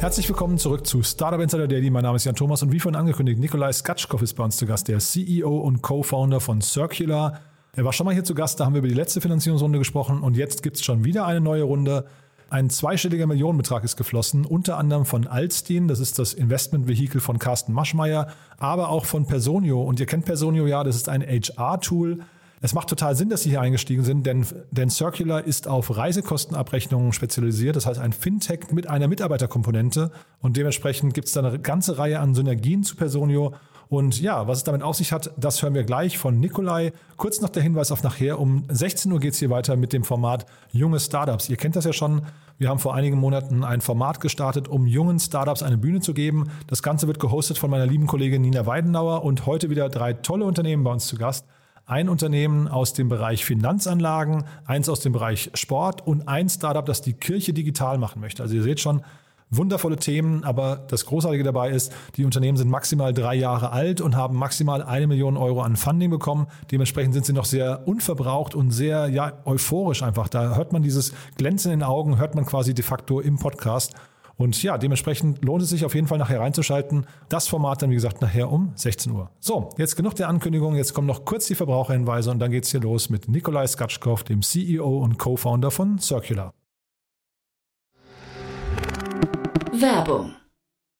Herzlich willkommen zurück zu Startup Insider Daily. Mein Name ist Jan Thomas und wie vorhin angekündigt, Nikolai Skatschkow ist bei uns zu Gast, der CEO und Co-Founder von Circular. Er war schon mal hier zu Gast, da haben wir über die letzte Finanzierungsrunde gesprochen und jetzt gibt es schon wieder eine neue Runde. Ein zweistelliger Millionenbetrag ist geflossen, unter anderem von Alstein, das ist das Investmentvehikel von Carsten Maschmeyer, aber auch von Personio. Und ihr kennt Personio ja, das ist ein HR-Tool, es macht total Sinn, dass Sie hier eingestiegen sind, denn, denn Circular ist auf Reisekostenabrechnungen spezialisiert. Das heißt, ein Fintech mit einer Mitarbeiterkomponente. Und dementsprechend gibt es da eine ganze Reihe an Synergien zu Personio. Und ja, was es damit auf sich hat, das hören wir gleich von Nikolai. Kurz noch der Hinweis auf nachher. Um 16 Uhr geht es hier weiter mit dem Format Junge Startups. Ihr kennt das ja schon. Wir haben vor einigen Monaten ein Format gestartet, um jungen Startups eine Bühne zu geben. Das Ganze wird gehostet von meiner lieben Kollegin Nina Weidenauer und heute wieder drei tolle Unternehmen bei uns zu Gast ein Unternehmen aus dem Bereich Finanzanlagen, eins aus dem Bereich Sport und ein Startup, das die Kirche digital machen möchte. Also ihr seht schon, wundervolle Themen, aber das Großartige dabei ist, die Unternehmen sind maximal drei Jahre alt und haben maximal eine Million Euro an Funding bekommen. Dementsprechend sind sie noch sehr unverbraucht und sehr ja, euphorisch einfach. Da hört man dieses Glänzen in den Augen, hört man quasi de facto im Podcast. Und ja, dementsprechend lohnt es sich auf jeden Fall nachher reinzuschalten. Das Format dann, wie gesagt, nachher um 16 Uhr. So, jetzt genug der Ankündigung. Jetzt kommen noch kurz die Verbraucherhinweise und dann geht's hier los mit Nikolai Skatschkow, dem CEO und Co-Founder von Circular. Werbung.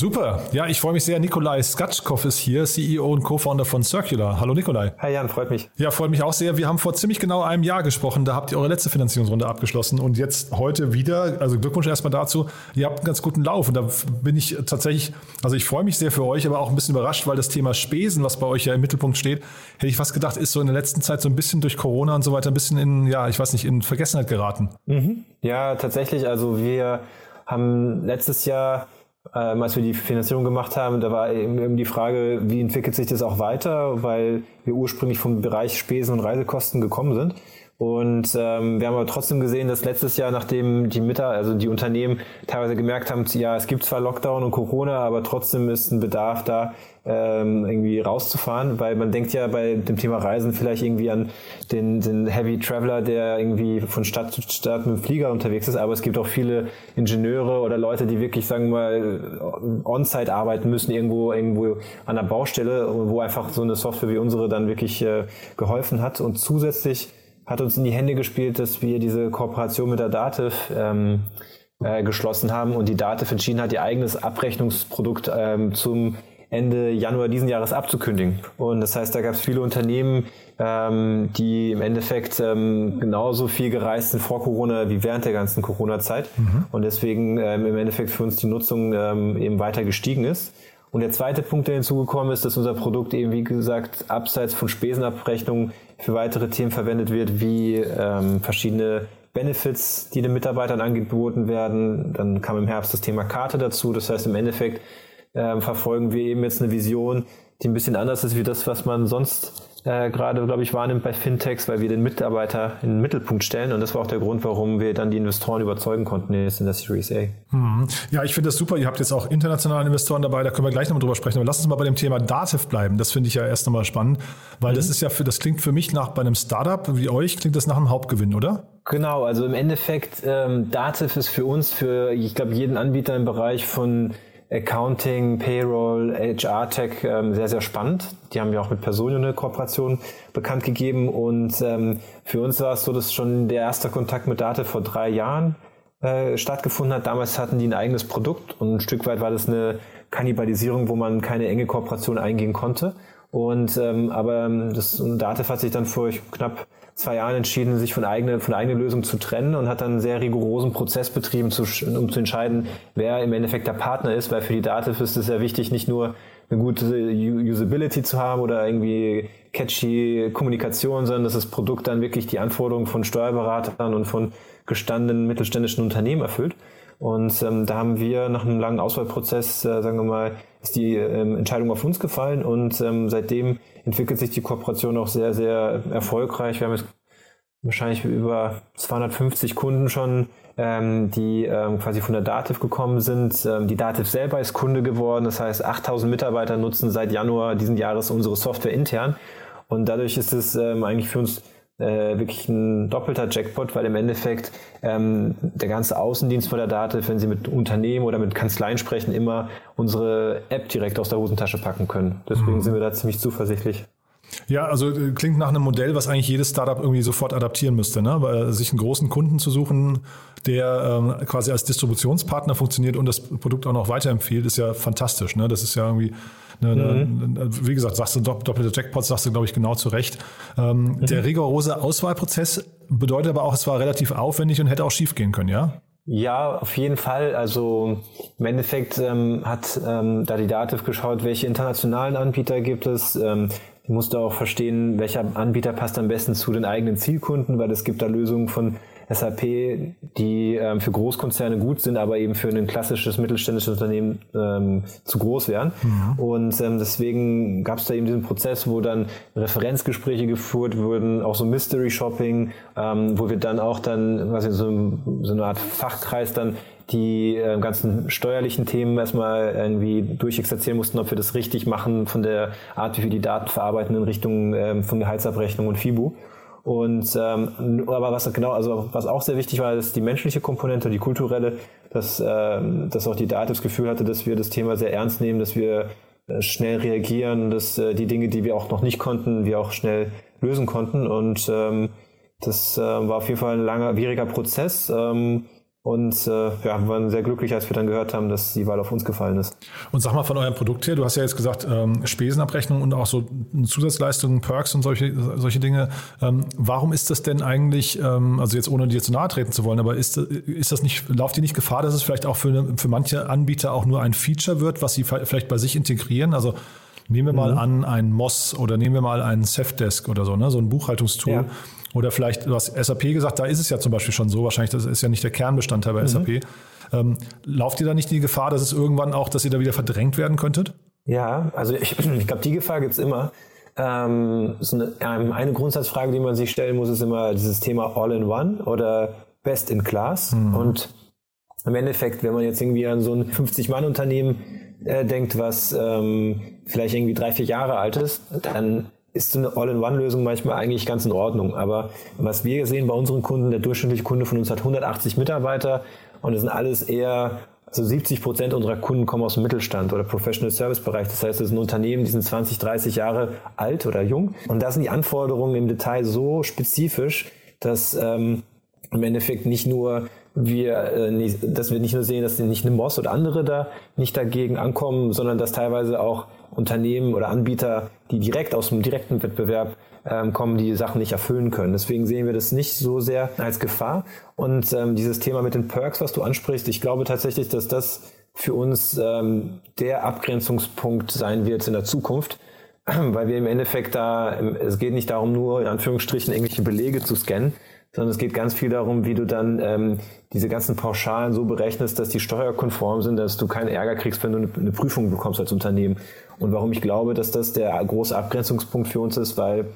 Super. Ja, ich freue mich sehr. Nikolai Skatschkow ist hier, CEO und Co-Founder von Circular. Hallo Nikolai. Hi Jan, freut mich. Ja, freut mich auch sehr. Wir haben vor ziemlich genau einem Jahr gesprochen. Da habt ihr eure letzte Finanzierungsrunde abgeschlossen und jetzt heute wieder. Also Glückwunsch erstmal dazu. Ihr habt einen ganz guten Lauf und da bin ich tatsächlich, also ich freue mich sehr für euch, aber auch ein bisschen überrascht, weil das Thema Spesen, was bei euch ja im Mittelpunkt steht, hätte ich fast gedacht, ist so in der letzten Zeit so ein bisschen durch Corona und so weiter ein bisschen in, ja, ich weiß nicht, in Vergessenheit geraten. Mhm. Ja, tatsächlich. Also wir haben letztes Jahr ähm, als wir die Finanzierung gemacht haben, da war eben die Frage, wie entwickelt sich das auch weiter, weil wir ursprünglich vom Bereich Spesen und Reisekosten gekommen sind. Und ähm, wir haben aber trotzdem gesehen, dass letztes Jahr, nachdem die Mitter, also die Unternehmen teilweise gemerkt haben, ja, es gibt zwar Lockdown und Corona, aber trotzdem ist ein Bedarf da, ähm, irgendwie rauszufahren, weil man denkt ja bei dem Thema Reisen vielleicht irgendwie an den, den Heavy Traveler, der irgendwie von Stadt zu Stadt mit dem Flieger unterwegs ist, aber es gibt auch viele Ingenieure oder Leute, die wirklich, sagen wir mal, on-site arbeiten müssen, irgendwo, irgendwo an der Baustelle, wo einfach so eine Software wie unsere dann wirklich äh, geholfen hat. Und zusätzlich hat uns in die Hände gespielt, dass wir diese Kooperation mit der Dativ ähm, äh, geschlossen haben und die Dativ entschieden hat, ihr eigenes Abrechnungsprodukt ähm, zum Ende Januar diesen Jahres abzukündigen. Und das heißt, da gab es viele Unternehmen, ähm, die im Endeffekt ähm, genauso viel gereist sind vor Corona wie während der ganzen Corona-Zeit. Mhm. Und deswegen ähm, im Endeffekt für uns die Nutzung ähm, eben weiter gestiegen ist. Und der zweite Punkt, der hinzugekommen ist, dass unser Produkt eben, wie gesagt, abseits von Spesenabrechnungen für weitere Themen verwendet wird, wie ähm, verschiedene Benefits, die den Mitarbeitern angeboten werden. Dann kam im Herbst das Thema Karte dazu. Das heißt, im Endeffekt ähm, verfolgen wir eben jetzt eine Vision, die ein bisschen anders ist wie das, was man sonst äh, gerade, glaube ich, wahrnimmt bei Fintechs, weil wir den Mitarbeiter in den Mittelpunkt stellen. Und das war auch der Grund, warum wir dann die Investoren überzeugen konnten jetzt in der Series A. Mhm. Ja, ich finde das super. Ihr habt jetzt auch internationale Investoren dabei, da können wir gleich nochmal drüber sprechen. Aber lass uns mal bei dem Thema Dativ bleiben. Das finde ich ja erst nochmal spannend, weil mhm. das ist ja für, das klingt für mich nach bei einem Startup wie euch, klingt das nach einem Hauptgewinn, oder? Genau, also im Endeffekt, ähm, Dativ ist für uns, für, ich glaube, jeden Anbieter im Bereich von Accounting, Payroll, HR-Tech ähm, sehr, sehr spannend. Die haben ja auch mit Personio eine Kooperation bekannt gegeben und ähm, für uns war es so, dass schon der erste Kontakt mit Date vor drei Jahren äh, stattgefunden hat. Damals hatten die ein eigenes Produkt und ein Stück weit war das eine Kannibalisierung, wo man keine enge Kooperation eingehen konnte. Und ähm, aber ähm, das Datev hat sich dann vor knapp zwei Jahren entschieden, sich von eigener von eigener Lösung zu trennen und hat dann einen sehr rigorosen Prozess betrieben, zu, um zu entscheiden, wer im Endeffekt der Partner ist, weil für die Datev ist es sehr wichtig, nicht nur eine gute Usability zu haben oder irgendwie catchy Kommunikation, sondern dass das Produkt dann wirklich die Anforderungen von Steuerberatern und von gestandenen mittelständischen Unternehmen erfüllt. Und ähm, da haben wir nach einem langen Auswahlprozess, äh, sagen wir mal, ist die ähm, Entscheidung auf uns gefallen und ähm, seitdem entwickelt sich die Kooperation auch sehr, sehr erfolgreich. Wir haben jetzt wahrscheinlich über 250 Kunden schon, ähm, die ähm, quasi von der Dativ gekommen sind. Ähm, die Dativ selber ist Kunde geworden, das heißt 8000 Mitarbeiter nutzen seit Januar diesen Jahres unsere Software intern und dadurch ist es ähm, eigentlich für uns äh, wirklich ein doppelter Jackpot, weil im Endeffekt ähm, der ganze Außendienst von der Dativ, wenn Sie mit Unternehmen oder mit Kanzleien sprechen, immer unsere App direkt aus der Hosentasche packen können. Deswegen mhm. sind wir da ziemlich zuversichtlich. Ja, also äh, klingt nach einem Modell, was eigentlich jedes Startup irgendwie sofort adaptieren müsste, ne? Weil sich einen großen Kunden zu suchen, der ähm, quasi als Distributionspartner funktioniert und das Produkt auch noch weiterempfiehlt, ist ja fantastisch. Ne? Das ist ja irgendwie Ne, mhm. ne, wie gesagt, sagst du doppelte Jackpots, sagst du, glaube ich, genau zu Recht. Ähm, mhm. Der rigorose Auswahlprozess bedeutet aber auch, es war relativ aufwendig und hätte auch schief gehen können, ja? Ja, auf jeden Fall. Also im Endeffekt ähm, hat ähm, da die Dativ geschaut, welche internationalen Anbieter gibt es. Ähm, du musst auch verstehen, welcher Anbieter passt am besten zu den eigenen Zielkunden, weil es gibt da Lösungen von SAP, die ähm, für Großkonzerne gut sind, aber eben für ein klassisches mittelständisches Unternehmen ähm, zu groß wären. Mhm. Und ähm, deswegen gab es da eben diesen Prozess, wo dann Referenzgespräche geführt wurden, auch so Mystery Shopping, ähm, wo wir dann auch dann, was ich, so, so eine Art Fachkreis dann die äh, ganzen steuerlichen Themen erstmal irgendwie durchexerzieren mussten, ob wir das richtig machen von der Art, wie wir die Daten verarbeiten in Richtung ähm, von Gehaltsabrechnung und FIBU. Und ähm, aber was genau, also was auch sehr wichtig war, ist die menschliche Komponente, die kulturelle, dass, ähm, dass auch die Dativ das Gefühl hatte, dass wir das Thema sehr ernst nehmen, dass wir äh, schnell reagieren, dass äh, die Dinge, die wir auch noch nicht konnten, wir auch schnell lösen konnten. Und ähm, das äh, war auf jeden Fall ein langer, schwieriger Prozess. Ähm, und äh, ja, waren sehr glücklich, als wir dann gehört haben, dass die Wahl auf uns gefallen ist. Und sag mal von eurem Produkt her, du hast ja jetzt gesagt, ähm, Spesenabrechnung und auch so Zusatzleistungen, Perks und solche, solche Dinge. Ähm, warum ist das denn eigentlich, ähm, also jetzt ohne dir zu nahe treten zu wollen, aber ist, ist das nicht, lauft die nicht Gefahr, dass es vielleicht auch für, für manche Anbieter auch nur ein Feature wird, was sie vielleicht bei sich integrieren? Also nehmen wir mal mhm. an, ein Moss oder nehmen wir mal einen Safdesk oder so, ne? so ein Buchhaltungstool. Ja oder vielleicht, du hast SAP gesagt, da ist es ja zum Beispiel schon so, wahrscheinlich, das ist ja nicht der Kernbestandteil bei mhm. SAP. Ähm, lauft ihr da nicht die Gefahr, dass es irgendwann auch, dass ihr da wieder verdrängt werden könntet? Ja, also ich, ich glaube, die Gefahr gibt es immer. Ähm, so eine, ähm, eine Grundsatzfrage, die man sich stellen muss, ist immer dieses Thema All-in-One oder Best-in-Class. Mhm. Und im Endeffekt, wenn man jetzt irgendwie an so ein 50-Mann-Unternehmen äh, denkt, was ähm, vielleicht irgendwie drei, vier Jahre alt ist, dann ist so eine All-in-One-Lösung manchmal eigentlich ganz in Ordnung. Aber was wir sehen bei unseren Kunden, der durchschnittliche Kunde von uns hat 180 Mitarbeiter und das sind alles eher, also 70 Prozent unserer Kunden kommen aus dem Mittelstand oder Professional Service Bereich. Das heißt, das sind Unternehmen, die sind 20, 30 Jahre alt oder jung. Und da sind die Anforderungen im Detail so spezifisch, dass ähm, im Endeffekt nicht nur wir, äh, dass wir nicht nur sehen, dass nicht eine Moss oder andere da nicht dagegen ankommen, sondern dass teilweise auch Unternehmen oder Anbieter, die direkt aus dem direkten Wettbewerb ähm, kommen, die Sachen nicht erfüllen können. Deswegen sehen wir das nicht so sehr als Gefahr. Und ähm, dieses Thema mit den Perks, was du ansprichst, ich glaube tatsächlich, dass das für uns ähm, der Abgrenzungspunkt sein wird in der Zukunft, weil wir im Endeffekt da, es geht nicht darum, nur in Anführungsstrichen irgendwelche Belege zu scannen, sondern es geht ganz viel darum, wie du dann ähm, diese ganzen Pauschalen so berechnest, dass die steuerkonform sind, dass du keinen Ärger kriegst, wenn du eine, Prüfung bekommst als Unternehmen. Und warum ich glaube, dass das der große Abgrenzungspunkt für uns ist, weil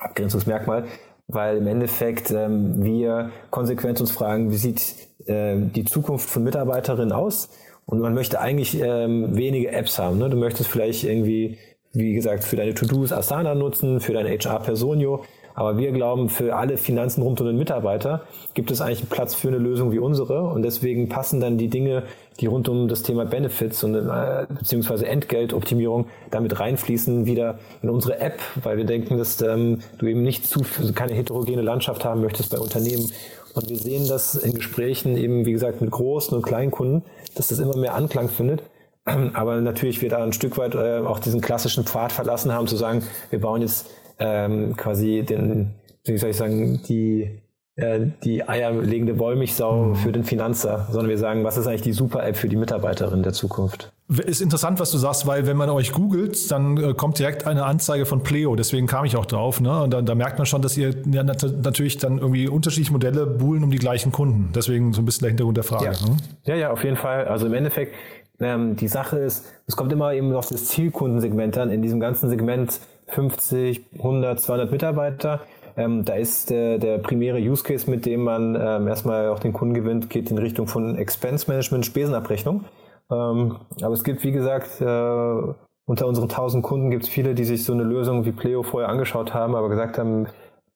Abgrenzungsmerkmal, weil im Endeffekt ähm, wir konsequent uns fragen, wie sieht äh, die Zukunft von Mitarbeiterinnen aus? Und man möchte eigentlich ähm, wenige Apps haben. Ne? Du möchtest vielleicht irgendwie, wie gesagt, für deine To-Dos Asana nutzen, für deine HR Personio. Aber wir glauben, für alle Finanzen rund um den Mitarbeiter gibt es eigentlich einen Platz für eine Lösung wie unsere. Und deswegen passen dann die Dinge, die rund um das Thema Benefits und äh, beziehungsweise Entgeltoptimierung damit reinfließen wieder in unsere App, weil wir denken, dass ähm, du eben nicht zu keine heterogene Landschaft haben möchtest bei Unternehmen. Und wir sehen das in Gesprächen eben, wie gesagt, mit großen und kleinen Kunden, dass das immer mehr Anklang findet. Aber natürlich wir da ein Stück weit äh, auch diesen klassischen Pfad verlassen haben, zu sagen, wir bauen jetzt ähm, quasi den, wie soll ich sagen, die äh, die eierlegende Wollmilchsau mhm. für den Finanzer, sondern wir sagen, was ist eigentlich die Super-App für die Mitarbeiterin der Zukunft? Ist interessant, was du sagst, weil wenn man euch googelt, dann äh, kommt direkt eine Anzeige von Pleo. Deswegen kam ich auch drauf. Ne? Und da, da merkt man schon, dass ihr ja, natürlich dann irgendwie unterschiedliche Modelle buhlen um die gleichen Kunden. Deswegen so ein bisschen der Hintergrund der Frage. Ja, ne? ja, ja, auf jeden Fall. Also im Endeffekt, ähm, die Sache ist, es kommt immer eben auf das Zielkundensegment an. In diesem ganzen Segment 50, 100, 200 Mitarbeiter ähm, da ist der, der primäre Use Case, mit dem man ähm, erstmal auch den Kunden gewinnt, geht in Richtung von Expense Management, Spesenabrechnung. Ähm, aber es gibt, wie gesagt, äh, unter unseren 1000 Kunden gibt es viele, die sich so eine Lösung wie Pleo vorher angeschaut haben, aber gesagt haben,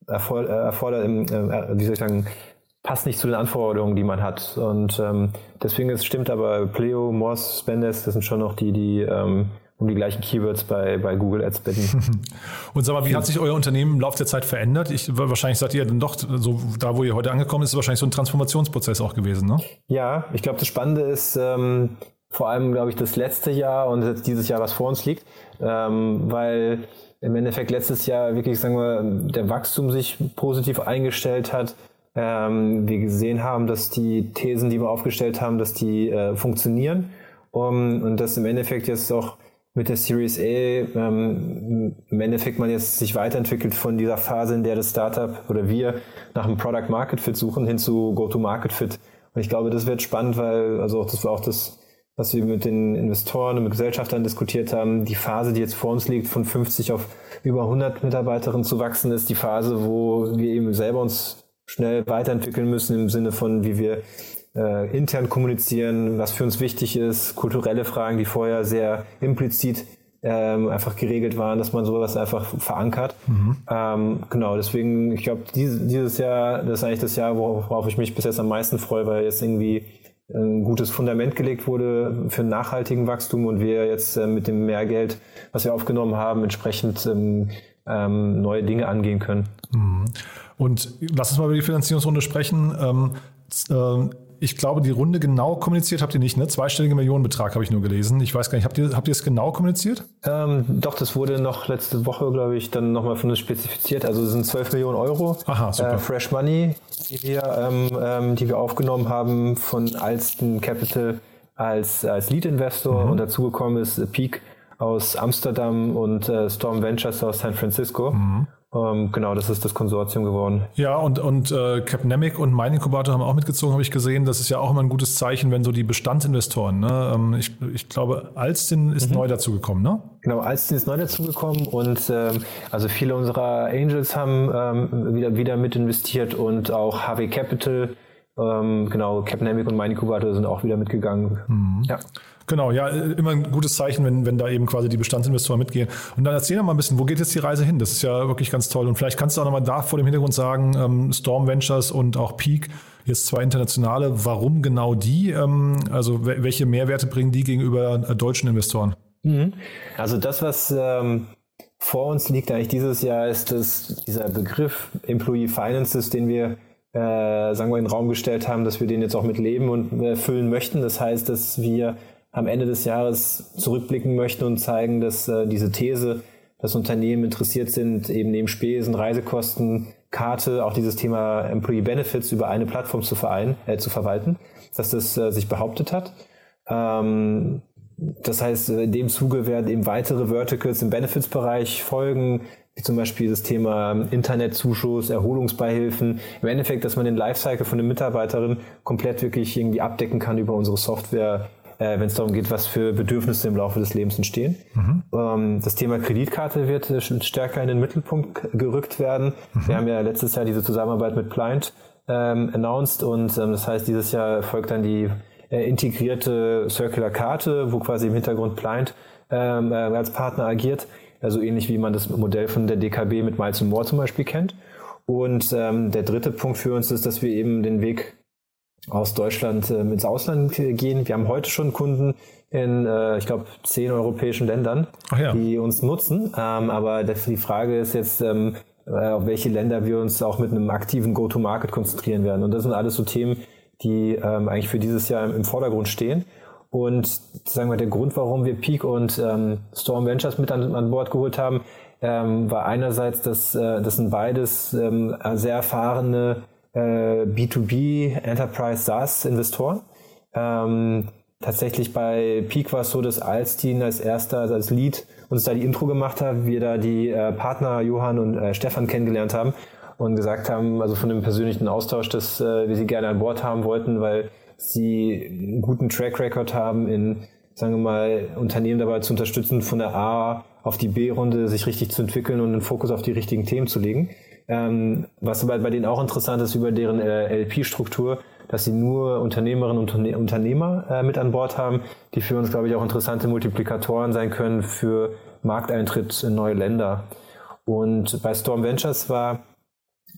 erfordert, äh, erfordert äh, wie soll ich sagen, passt nicht zu den Anforderungen, die man hat. Und ähm, deswegen ist, stimmt aber Pleo, Moss, Spendes, das sind schon noch die, die ähm, um die gleichen Keywords bei, bei Google Ads bitten. Und sag mal, wie hat sich euer Unternehmen im Laufe der Zeit verändert? Ich, wahrscheinlich seid ihr dann doch, so da wo ihr heute angekommen ist, ist wahrscheinlich so ein Transformationsprozess auch gewesen, ne? Ja, ich glaube, das Spannende ist ähm, vor allem, glaube ich, das letzte Jahr und jetzt dieses Jahr, was vor uns liegt, ähm, weil im Endeffekt letztes Jahr wirklich, sagen wir, der Wachstum sich positiv eingestellt hat. Ähm, wir gesehen haben, dass die Thesen, die wir aufgestellt haben, dass die äh, funktionieren um, und dass im Endeffekt jetzt auch mit der Series A ähm, im Endeffekt man jetzt sich weiterentwickelt von dieser Phase, in der das Startup oder wir nach einem Product Market Fit suchen, hin zu Go-to-Market Fit. Und ich glaube, das wird spannend, weil, also das war auch das, was wir mit den Investoren und mit Gesellschaftern diskutiert haben. Die Phase, die jetzt vor uns liegt, von 50 auf über 100 Mitarbeiterinnen zu wachsen, ist die Phase, wo wir eben selber uns schnell weiterentwickeln müssen im Sinne von, wie wir äh, intern kommunizieren, was für uns wichtig ist, kulturelle Fragen, die vorher sehr implizit ähm, einfach geregelt waren, dass man sowas einfach verankert. Mhm. Ähm, genau, deswegen, ich glaube, dieses, dieses Jahr, das ist eigentlich das Jahr, worauf ich mich bis jetzt am meisten freue, weil jetzt irgendwie ein gutes Fundament gelegt wurde für nachhaltigen Wachstum und wir jetzt äh, mit dem Mehrgeld, was wir aufgenommen haben, entsprechend ähm, ähm, neue Dinge angehen können. Mhm. Und lass uns mal über die Finanzierungsrunde sprechen. Ähm, äh, ich glaube, die Runde genau kommuniziert habt ihr nicht, ne? Zweistellige Millionenbetrag habe ich nur gelesen. Ich weiß gar nicht, habt ihr, habt ihr es genau kommuniziert? Ähm, doch, das wurde noch letzte Woche, glaube ich, dann nochmal von uns spezifiziert. Also es sind 12 Millionen Euro. Aha, super. Äh, Fresh Money, die wir, ähm, ähm, die wir aufgenommen haben von Alston Capital als, als Lead-Investor. Mhm. Und dazugekommen ist Peak aus Amsterdam und äh, Storm Ventures aus San Francisco. Mhm. Ähm, genau, das ist das Konsortium geworden. Ja, und, und äh, Capnemic und mein Inkubator haben auch mitgezogen, habe ich gesehen. Das ist ja auch immer ein gutes Zeichen, wenn so die Bestandsinvestoren, ne? Ähm, ich, ich glaube, Alstin ist mhm. neu dazugekommen, ne? Genau, Alstin ist neu dazugekommen und ähm, also viele unserer Angels haben ähm, wieder, wieder mit investiert und auch HW Capital, ähm, genau, Capnemic und mein Inkubator sind auch wieder mitgegangen. Mhm. Ja. Genau, ja, immer ein gutes Zeichen, wenn, wenn da eben quasi die Bestandsinvestoren mitgehen. Und dann erzähl doch mal ein bisschen, wo geht jetzt die Reise hin? Das ist ja wirklich ganz toll. Und vielleicht kannst du auch nochmal da vor dem Hintergrund sagen, ähm, Storm Ventures und auch Peak, jetzt zwei internationale, warum genau die? Ähm, also welche Mehrwerte bringen die gegenüber äh, deutschen Investoren? Mhm. Also das, was ähm, vor uns liegt eigentlich dieses Jahr, ist dass dieser Begriff Employee Finances, den wir äh, sagen wir, in den Raum gestellt haben, dass wir den jetzt auch mit Leben und äh, füllen möchten. Das heißt, dass wir am Ende des Jahres zurückblicken möchten und zeigen, dass äh, diese These, dass Unternehmen interessiert sind, eben neben Spesen, Reisekosten, Karte, auch dieses Thema Employee Benefits über eine Plattform zu, vereinen, äh, zu verwalten, dass das äh, sich behauptet hat. Ähm, das heißt, in dem Zuge werden eben weitere Verticals im Benefits-Bereich folgen, wie zum Beispiel das Thema Internetzuschuss, Erholungsbeihilfen. Im Endeffekt, dass man den Lifecycle von der Mitarbeiterin komplett wirklich irgendwie abdecken kann über unsere Software, äh, wenn es darum geht, was für Bedürfnisse im Laufe des Lebens entstehen. Mhm. Ähm, das Thema Kreditkarte wird äh, stärker in den Mittelpunkt gerückt werden. Mhm. Wir haben ja letztes Jahr diese Zusammenarbeit mit Pliant ähm, announced und ähm, das heißt, dieses Jahr folgt dann die äh, integrierte Circular Karte, wo quasi im Hintergrund Pliant ähm, äh, als Partner agiert. Also ähnlich wie man das Modell von der DKB mit Miles More zum Beispiel kennt. Und ähm, der dritte Punkt für uns ist, dass wir eben den Weg aus Deutschland ähm, ins Ausland gehen. Wir haben heute schon Kunden in, äh, ich glaube, zehn europäischen Ländern, ja. die uns nutzen. Ähm, aber die Frage ist jetzt, ähm, äh, auf welche Länder wir uns auch mit einem aktiven Go-to-Market konzentrieren werden. Und das sind alles so Themen, die ähm, eigentlich für dieses Jahr im Vordergrund stehen. Und sagen wir, der Grund, warum wir Peak und ähm, Storm Ventures mit an, an Bord geholt haben, ähm, war einerseits, dass äh, das sind beides ähm, sehr erfahrene äh, B2B Enterprise SaaS Investoren. Ähm, tatsächlich bei Peak war es so, dass Alstin als erster, als Lead uns da die Intro gemacht hat, wir da die äh, Partner Johann und äh, Stefan kennengelernt haben und gesagt haben, also von dem persönlichen Austausch, dass äh, wir sie gerne an Bord haben wollten, weil sie einen guten Track Record haben in, sagen wir mal, Unternehmen dabei zu unterstützen, von der A auf die B-Runde sich richtig zu entwickeln und den Fokus auf die richtigen Themen zu legen. Ähm, was bei, bei denen auch interessant ist über deren äh, LP-Struktur, dass sie nur Unternehmerinnen und Unterne Unternehmer äh, mit an Bord haben, die für uns, glaube ich, auch interessante Multiplikatoren sein können für Markteintritt in neue Länder. Und bei Storm Ventures war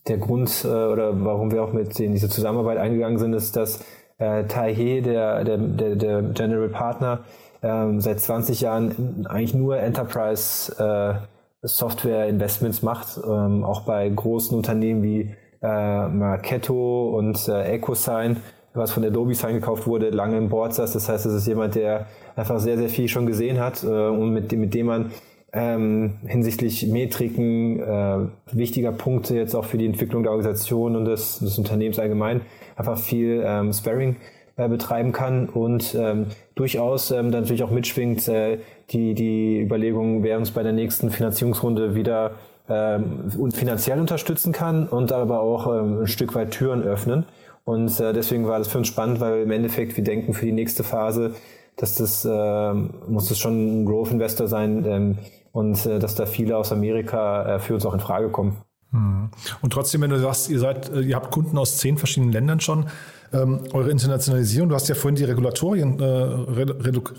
der Grund äh, oder warum wir auch mit in diese Zusammenarbeit eingegangen sind, ist, dass äh, Tai He, der, der, der, der General Partner, ähm, seit 20 Jahren eigentlich nur Enterprise äh, Software Investments macht, ähm, auch bei großen Unternehmen wie äh, Marketo und äh, EchoSign, was von Adobe Sign gekauft wurde, lange im Board saß. Das heißt, es ist jemand, der einfach sehr, sehr viel schon gesehen hat äh, und mit, mit dem man ähm, hinsichtlich Metriken äh, wichtiger Punkte jetzt auch für die Entwicklung der Organisation und des, des Unternehmens allgemein einfach viel ähm, Sparring äh, betreiben kann und ähm, durchaus ähm, dann natürlich auch mitschwingt äh, die, die Überlegung, wer uns bei der nächsten Finanzierungsrunde wieder ähm, finanziell unterstützen kann und aber auch ähm, ein Stück weit Türen öffnen. Und äh, deswegen war das für uns spannend, weil im Endeffekt wir denken für die nächste Phase, dass das äh, muss das schon ein Growth Investor sein ähm, und äh, dass da viele aus Amerika äh, für uns auch in Frage kommen. Hm. Und trotzdem, wenn du sagst, ihr seid, äh, ihr habt Kunden aus zehn verschiedenen Ländern schon, ähm, eure Internationalisierung, du hast ja vorhin die Regulatorien, äh, Re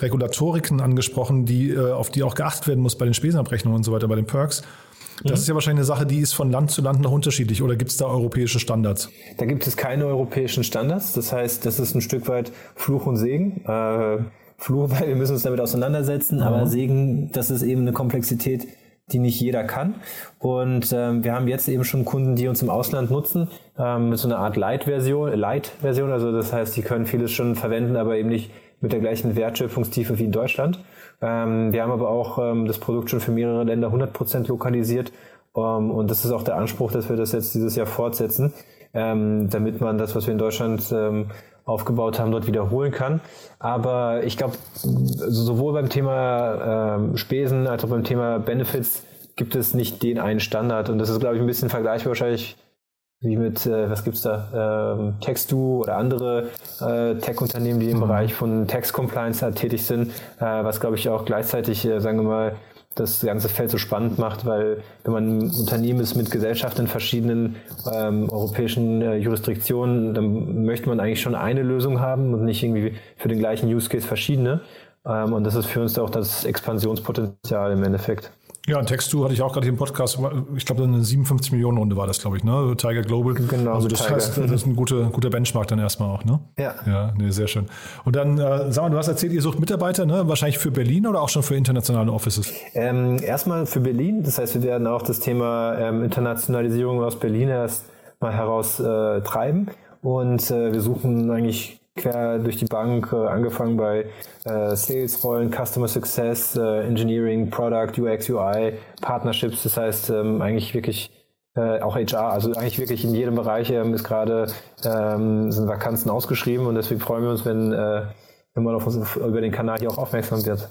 Regulatoriken angesprochen, die, äh, auf die auch geachtet werden muss bei den Spesenabrechnungen und so weiter, bei den Perks. Das mhm. ist ja wahrscheinlich eine Sache, die ist von Land zu Land noch unterschiedlich oder gibt es da europäische Standards? Da gibt es keine europäischen Standards. Das heißt, das ist ein Stück weit Fluch und Segen. Äh, Fluch, weil wir müssen uns damit auseinandersetzen, mhm. aber Segen, das ist eben eine Komplexität, die nicht jeder kann. Und ähm, wir haben jetzt eben schon Kunden, die uns im Ausland nutzen, ähm, mit so einer Art Light-Version, Light-Version. Also das heißt, die können vieles schon verwenden, aber eben nicht mit der gleichen Wertschöpfungstiefe wie in Deutschland. Ähm, wir haben aber auch ähm, das Produkt schon für mehrere Länder 100% lokalisiert. Ähm, und das ist auch der Anspruch, dass wir das jetzt dieses Jahr fortsetzen, ähm, damit man das, was wir in Deutschland ähm, aufgebaut haben, dort wiederholen kann. Aber ich glaube, sowohl beim Thema ähm, Spesen als auch beim Thema Benefits gibt es nicht den einen Standard. Und das ist, glaube ich, ein bisschen vergleichbar wahrscheinlich wie mit, äh, was gibt's da, ähm, Textu oder andere äh, Tech-Unternehmen, die im mhm. Bereich von Tax-Compliance halt tätig sind, äh, was glaube ich auch gleichzeitig, äh, sagen wir mal, das ganze Feld so spannend macht, weil wenn man ein Unternehmen ist mit Gesellschaften in verschiedenen ähm, europäischen äh, Jurisdiktionen, dann möchte man eigentlich schon eine Lösung haben und nicht irgendwie für den gleichen Use Case verschiedene. Ähm, und das ist für uns auch das Expansionspotenzial im Endeffekt. Ja, und Textu hatte ich auch gerade hier im Podcast, ich glaube, eine 57 Millionen Runde war das, glaube ich, ne? Tiger Global. Genau. Also das Tiger. heißt, das ist ein guter, guter Benchmark dann erstmal auch, ne? Ja. Ja, nee, sehr schön. Und dann, äh, sag mal, du hast erzählt, ihr sucht Mitarbeiter, ne? Wahrscheinlich für Berlin oder auch schon für internationale Offices? Ähm, erstmal für Berlin. Das heißt, wir werden auch das Thema ähm, Internationalisierung aus Berlin erst mal heraus äh, treiben. Und äh, wir suchen eigentlich quer durch die Bank, äh, angefangen bei äh, Sales-Rollen, Customer Success, äh, Engineering, Product, UX, UI, Partnerships. Das heißt ähm, eigentlich wirklich äh, auch HR, also eigentlich wirklich in jedem Bereich ähm, ist gerade ähm, sind Vakanzen ausgeschrieben und deswegen freuen wir uns, wenn, äh, wenn man auf uns über den Kanal hier auch aufmerksam wird.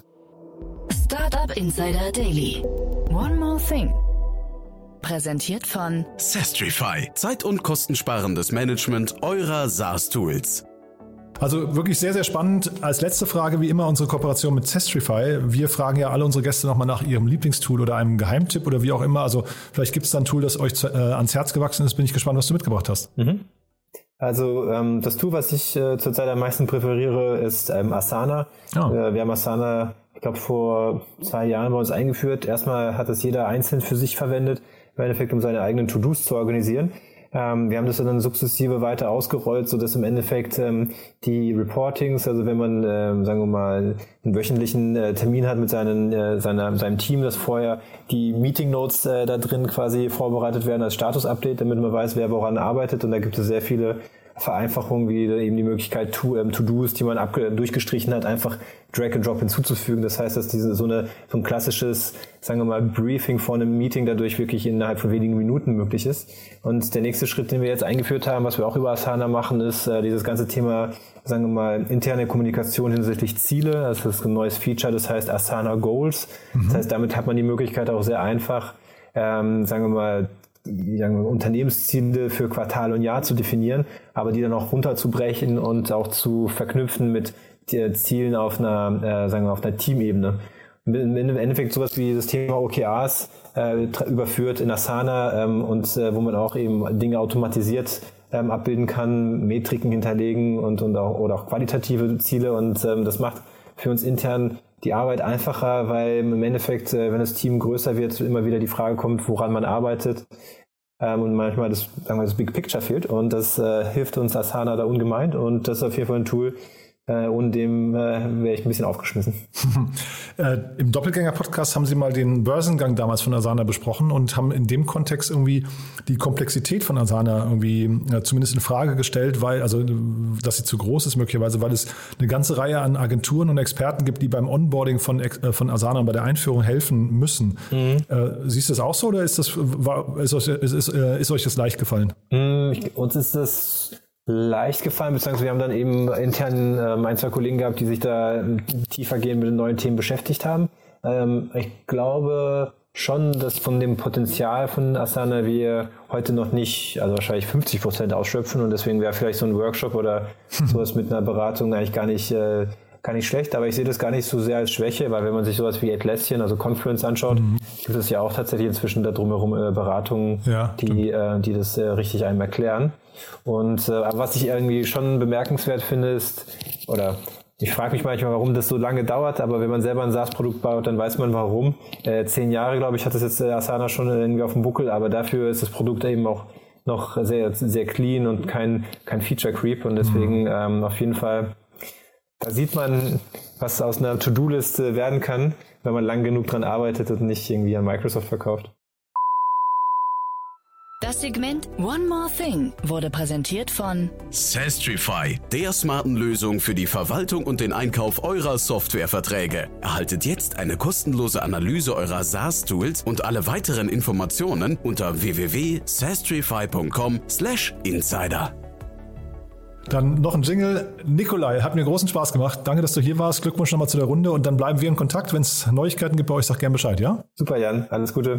Startup Insider Daily. One more thing. Präsentiert von Sestrify. Zeit- und kostensparendes Management eurer SaaS-Tools. Also wirklich sehr, sehr spannend. Als letzte Frage, wie immer, unsere Kooperation mit Zestrify. Wir fragen ja alle unsere Gäste nochmal nach ihrem Lieblingstool oder einem Geheimtipp oder wie auch immer. Also vielleicht gibt es da ein Tool, das euch zu, äh, ans Herz gewachsen ist. Bin ich gespannt, was du mitgebracht hast. Mhm. Also ähm, das Tool, was ich äh, zurzeit am meisten präferiere, ist ähm, Asana. Oh. Äh, wir haben Asana, ich glaube, vor zwei Jahren bei uns eingeführt. Erstmal hat es jeder einzeln für sich verwendet, im Endeffekt, um seine eigenen To-Dos zu organisieren. Ähm, wir haben das dann sukzessive weiter ausgerollt, so dass im Endeffekt ähm, die Reportings, also wenn man, ähm, sagen wir mal, einen wöchentlichen äh, Termin hat mit seinen, äh, seiner, seinem Team, dass vorher die Meeting Notes äh, da drin quasi vorbereitet werden als Status-Update, damit man weiß, wer woran arbeitet. Und da gibt es sehr viele Vereinfachungen wie eben die Möglichkeit, to, ähm, To-Dos, die man ab, durchgestrichen hat, einfach Drag and Drop hinzuzufügen. Das heißt, dass diese so, eine, so ein klassisches, sagen wir mal, Briefing vor einem Meeting dadurch wirklich innerhalb von wenigen Minuten möglich ist. Und der nächste Schritt, den wir jetzt eingeführt haben, was wir auch über Asana machen, ist äh, dieses ganze Thema, sagen wir mal, interne Kommunikation hinsichtlich Ziele. Das ist ein neues Feature, das heißt Asana Goals. Mhm. Das heißt, damit hat man die Möglichkeit auch sehr einfach, ähm, sagen wir mal, Unternehmensziele für Quartal und Jahr zu definieren, aber die dann auch runterzubrechen und auch zu verknüpfen mit Zielen auf einer, äh, sagen wir, auf einer Teamebene. Im Endeffekt sowas wie das Thema OKRs äh, überführt in Asana ähm, und äh, wo man auch eben Dinge automatisiert ähm, abbilden kann, Metriken hinterlegen und, und auch, oder auch qualitative Ziele und ähm, das macht für uns intern die Arbeit einfacher, weil im Endeffekt, äh, wenn das Team größer wird, immer wieder die Frage kommt, woran man arbeitet. Ähm, und manchmal das, sagen wir, das Big Picture fehlt. Und das äh, hilft uns als HANA da ungemein. Und das ist auf jeden Fall ein Tool, äh, ohne dem äh, wäre ich ein bisschen aufgeschmissen. äh, Im Doppelgänger-Podcast haben Sie mal den Börsengang damals von Asana besprochen und haben in dem Kontext irgendwie die Komplexität von Asana irgendwie äh, zumindest in Frage gestellt, weil, also, dass sie zu groß ist möglicherweise, weil es eine ganze Reihe an Agenturen und Experten gibt, die beim Onboarding von, äh, von Asana und bei der Einführung helfen müssen. Mhm. Äh, siehst du das auch so oder ist, das, war, ist, ist, ist, ist euch das leicht gefallen? Mhm, ich, uns ist das leicht gefallen, beziehungsweise wir haben dann eben intern ähm, ein, zwei Kollegen gehabt, die sich da tiefer gehen mit den neuen Themen beschäftigt haben. Ähm, ich glaube schon, dass von dem Potenzial von Asana wir heute noch nicht, also wahrscheinlich 50 Prozent ausschöpfen und deswegen wäre vielleicht so ein Workshop oder sowas mit einer Beratung eigentlich gar nicht äh, gar nicht schlecht, aber ich sehe das gar nicht so sehr als Schwäche, weil wenn man sich sowas wie Atlassian, also Confluence anschaut, mhm. gibt es ja auch tatsächlich inzwischen da drumherum äh, Beratungen, ja, die, äh, die das äh, richtig einem erklären. Und äh, was ich irgendwie schon bemerkenswert finde, ist, oder ich frage mich manchmal, warum das so lange dauert, aber wenn man selber ein SaaS-Produkt baut, dann weiß man warum. Äh, zehn Jahre, glaube ich, hat das jetzt äh, Asana schon irgendwie auf dem Buckel, aber dafür ist das Produkt eben auch noch sehr, sehr clean und kein, kein Feature-Creep und deswegen mhm. ähm, auf jeden Fall, da sieht man, was aus einer To-Do-Liste werden kann, wenn man lang genug dran arbeitet und nicht irgendwie an Microsoft verkauft. Das Segment One More Thing wurde präsentiert von Sastrify, der smarten Lösung für die Verwaltung und den Einkauf eurer Softwareverträge. Erhaltet jetzt eine kostenlose Analyse eurer SaaS-Tools und alle weiteren Informationen unter www.sastrify.com/insider. Dann noch ein Jingle. Nikolai, hat mir großen Spaß gemacht. Danke, dass du hier warst. Glückwunsch nochmal zu der Runde und dann bleiben wir in Kontakt. Wenn es Neuigkeiten gibt bei euch, sag gerne Bescheid, ja? Super, Jan. Alles Gute.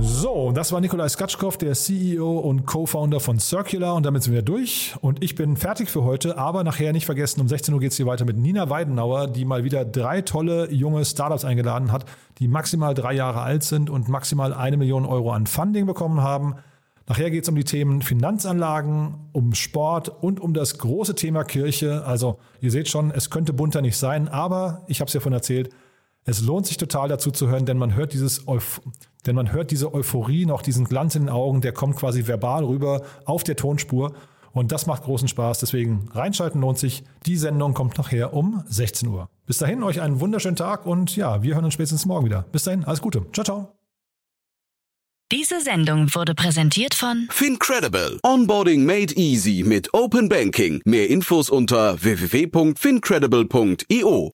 So, das war Nikolai Skatschkow, der CEO und Co-Founder von Circular und damit sind wir durch und ich bin fertig für heute, aber nachher nicht vergessen, um 16 Uhr geht es hier weiter mit Nina Weidenauer, die mal wieder drei tolle junge Startups eingeladen hat, die maximal drei Jahre alt sind und maximal eine Million Euro an Funding bekommen haben. Nachher geht es um die Themen Finanzanlagen, um Sport und um das große Thema Kirche. Also ihr seht schon, es könnte bunter nicht sein, aber ich habe es ja von erzählt, es lohnt sich total dazu zu hören, denn man hört dieses Euph denn man hört diese Euphorie, noch diesen Glanz in den Augen, der kommt quasi verbal rüber auf der Tonspur. Und das macht großen Spaß. Deswegen reinschalten lohnt sich. Die Sendung kommt nachher um 16 Uhr. Bis dahin euch einen wunderschönen Tag und ja, wir hören uns spätestens morgen wieder. Bis dahin, alles Gute. Ciao, ciao. Diese Sendung wurde präsentiert von Fincredible. Onboarding made easy mit Open Banking. Mehr Infos unter www.fincredible.io.